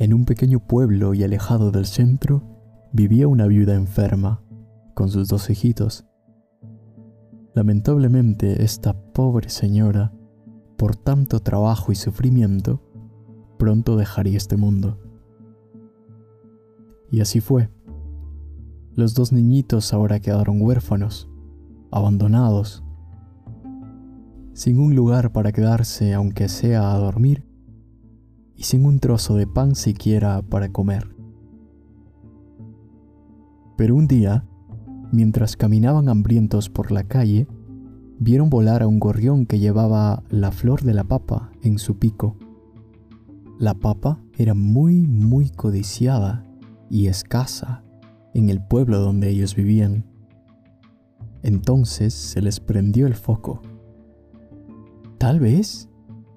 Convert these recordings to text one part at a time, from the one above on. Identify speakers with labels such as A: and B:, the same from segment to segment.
A: En un pequeño pueblo y alejado del centro vivía una viuda enferma, con sus dos hijitos. Lamentablemente esta pobre señora, por tanto trabajo y sufrimiento, pronto dejaría este mundo. Y así fue. Los dos niñitos ahora quedaron huérfanos, abandonados, sin un lugar para quedarse aunque sea a dormir y sin un trozo de pan siquiera para comer. Pero un día, mientras caminaban hambrientos por la calle, vieron volar a un gorrión que llevaba la flor de la papa en su pico. La papa era muy, muy codiciada y escasa en el pueblo donde ellos vivían. Entonces se les prendió el foco. Tal vez,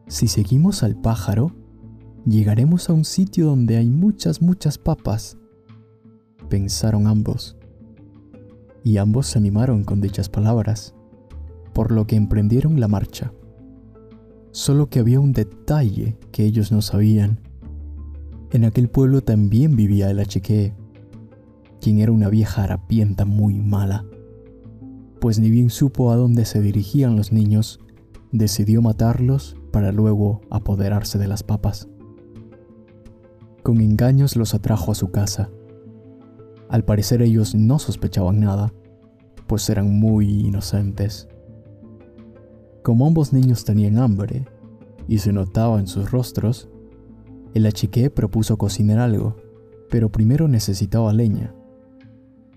A: si seguimos al pájaro, llegaremos a un sitio donde hay muchas, muchas papas, pensaron ambos. Y ambos se animaron con dichas palabras, por lo que emprendieron la marcha. Solo que había un detalle que ellos no sabían. En aquel pueblo también vivía el achique, quien era una vieja harapienta muy mala. Pues ni bien supo a dónde se dirigían los niños, decidió matarlos para luego apoderarse de las papas. Con engaños los atrajo a su casa. Al parecer ellos no sospechaban nada, pues eran muy inocentes. Como ambos niños tenían hambre y se notaba en sus rostros, el achique propuso cocinar algo, pero primero necesitaba leña.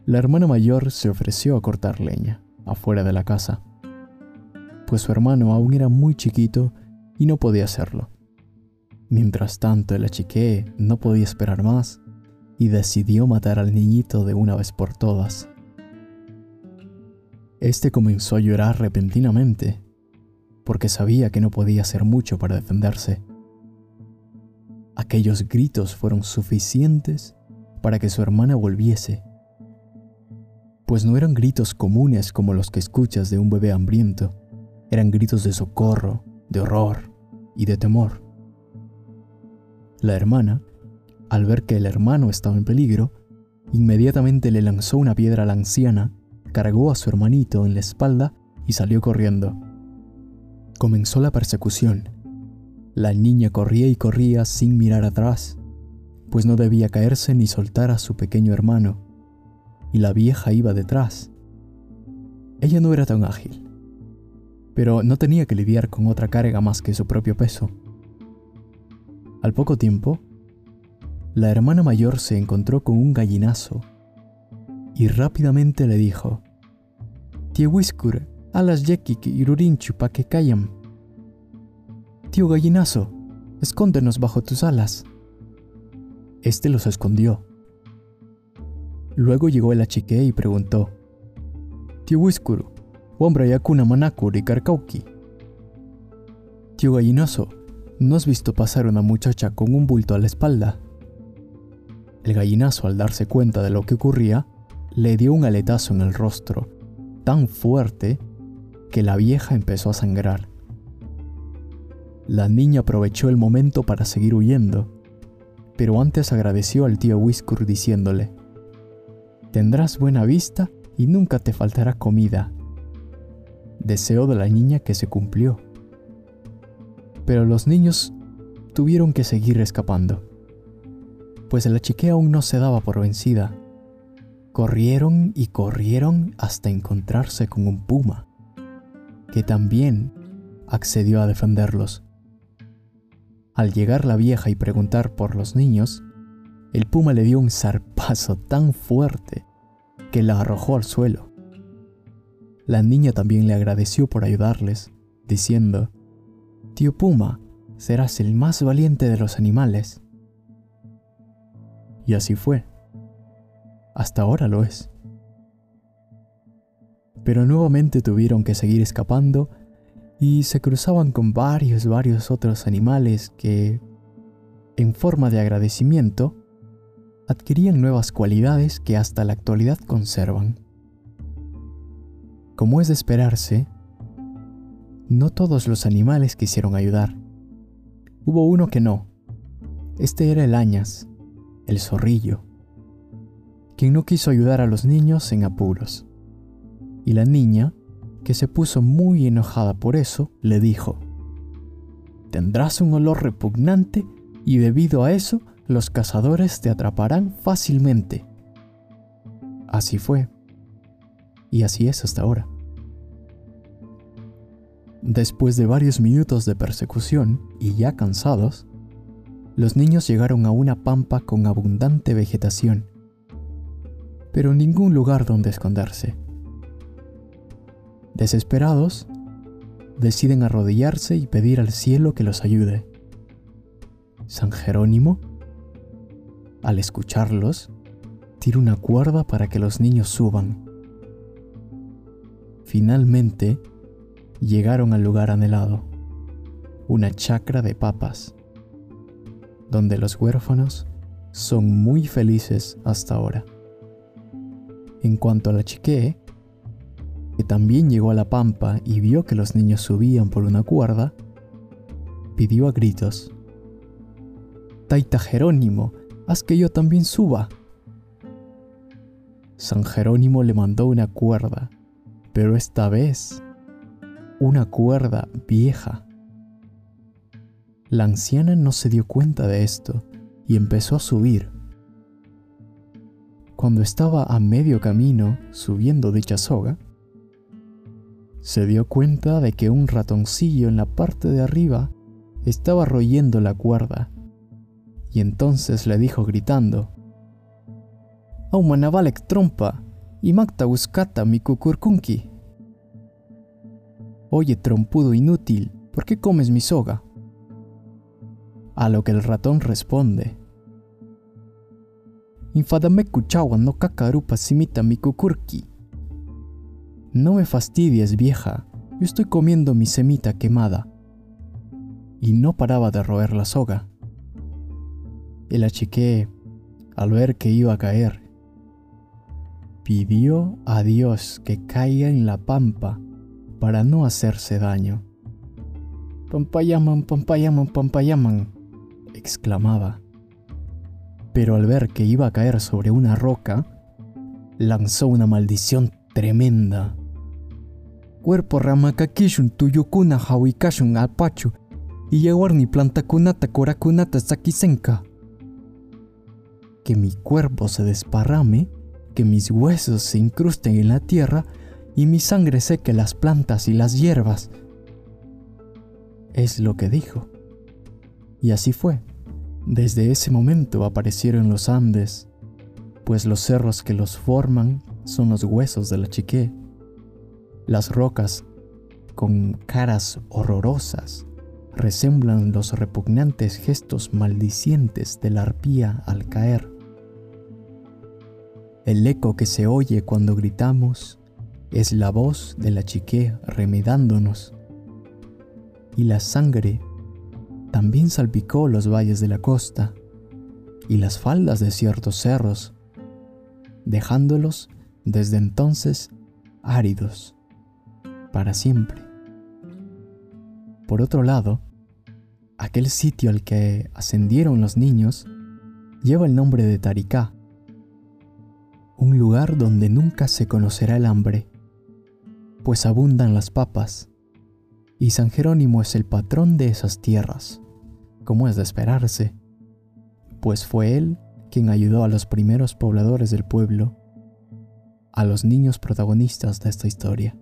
A: La hermana mayor se ofreció a cortar leña afuera de la casa, pues su hermano aún era muy chiquito y no podía hacerlo. Mientras tanto, el achique no podía esperar más y decidió matar al niñito de una vez por todas. Este comenzó a llorar repentinamente, porque sabía que no podía hacer mucho para defenderse. Aquellos gritos fueron suficientes para que su hermana volviese, pues no eran gritos comunes como los que escuchas de un bebé hambriento, eran gritos de socorro, de horror y de temor. La hermana, al ver que el hermano estaba en peligro, inmediatamente le lanzó una piedra a la anciana, cargó a su hermanito en la espalda y salió corriendo. Comenzó la persecución. La niña corría y corría sin mirar atrás, pues no debía caerse ni soltar a su pequeño hermano, y la vieja iba detrás. Ella no era tan ágil, pero no tenía que lidiar con otra carga más que su propio peso. Al poco tiempo, la hermana mayor se encontró con un gallinazo y rápidamente le dijo, Tío Whiskur, alas yekik y que callan. Tío gallinazo, escóndenos bajo tus alas. Este los escondió. Luego llegó el achique y preguntó, Tío Whiskur, hombre yakuna manakuri karkauki. Tío gallinazo, ¿No has visto pasar una muchacha con un bulto a la espalda? El gallinazo, al darse cuenta de lo que ocurría, le dio un aletazo en el rostro, tan fuerte que la vieja empezó a sangrar. La niña aprovechó el momento para seguir huyendo, pero antes agradeció al tío Whiskur diciéndole, Tendrás buena vista y nunca te faltará comida. Deseo de la niña que se cumplió pero los niños tuvieron que seguir escapando, pues la chique aún no se daba por vencida. Corrieron y corrieron hasta encontrarse con un puma, que también accedió a defenderlos. Al llegar la vieja y preguntar por los niños, el puma le dio un zarpazo tan fuerte que la arrojó al suelo. La niña también le agradeció por ayudarles, diciendo, Tío Puma, serás el más valiente de los animales. Y así fue. Hasta ahora lo es. Pero nuevamente tuvieron que seguir escapando y se cruzaban con varios, varios otros animales que, en forma de agradecimiento, adquirían nuevas cualidades que hasta la actualidad conservan. Como es de esperarse, no todos los animales quisieron ayudar. Hubo uno que no. Este era el Añas, el zorrillo, quien no quiso ayudar a los niños en apuros. Y la niña, que se puso muy enojada por eso, le dijo, Tendrás un olor repugnante y debido a eso los cazadores te atraparán fácilmente. Así fue. Y así es hasta ahora. Después de varios minutos de persecución y ya cansados, los niños llegaron a una pampa con abundante vegetación, pero ningún lugar donde esconderse. Desesperados, deciden arrodillarse y pedir al cielo que los ayude. San Jerónimo, al escucharlos, tira una cuerda para que los niños suban. Finalmente, llegaron al lugar anhelado, una chacra de papas, donde los huérfanos son muy felices hasta ahora. En cuanto a la chique, que también llegó a la pampa y vio que los niños subían por una cuerda, pidió a gritos, Taita Jerónimo, haz que yo también suba. San Jerónimo le mandó una cuerda, pero esta vez una cuerda vieja. La anciana no se dio cuenta de esto y empezó a subir. Cuando estaba a medio camino subiendo dicha soga, se dio cuenta de que un ratoncillo en la parte de arriba estaba royendo la cuerda y entonces le dijo gritando, Aumanavalek trompa, y magta mi cucurcunqui. Oye, trompudo inútil, ¿por qué comes mi soga? A lo que el ratón responde, Infadame cuchawa no cacarupa simita mi cucurqui. No me fastidies, vieja, yo estoy comiendo mi semita quemada. Y no paraba de roer la soga. El achique, al ver que iba a caer, pidió a Dios que caiga en la pampa para no hacerse daño. Pampayaman, pampayaman, pampayaman, exclamaba. Pero al ver que iba a caer sobre una roca, lanzó una maldición tremenda. Cuerpo ramakakishun tuyukuna hawikashun alpachu y yawarni plantakunata korakunata sakisenka que mi cuerpo se desparrame, que mis huesos se incrusten en la tierra y mi sangre seque las plantas y las hierbas. Es lo que dijo. Y así fue. Desde ese momento aparecieron los Andes, pues los cerros que los forman son los huesos de la chique. Las rocas, con caras horrorosas, resemblan los repugnantes gestos maldicientes de la arpía al caer. El eco que se oye cuando gritamos es la voz de la chique remedándonos. Y la sangre también salpicó los valles de la costa y las faldas de ciertos cerros, dejándolos desde entonces áridos para siempre. Por otro lado, aquel sitio al que ascendieron los niños lleva el nombre de Taricá, un lugar donde nunca se conocerá el hambre, pues abundan las papas, y San Jerónimo es el patrón de esas tierras, como es de esperarse, pues fue él quien ayudó a los primeros pobladores del pueblo, a los niños protagonistas de esta historia.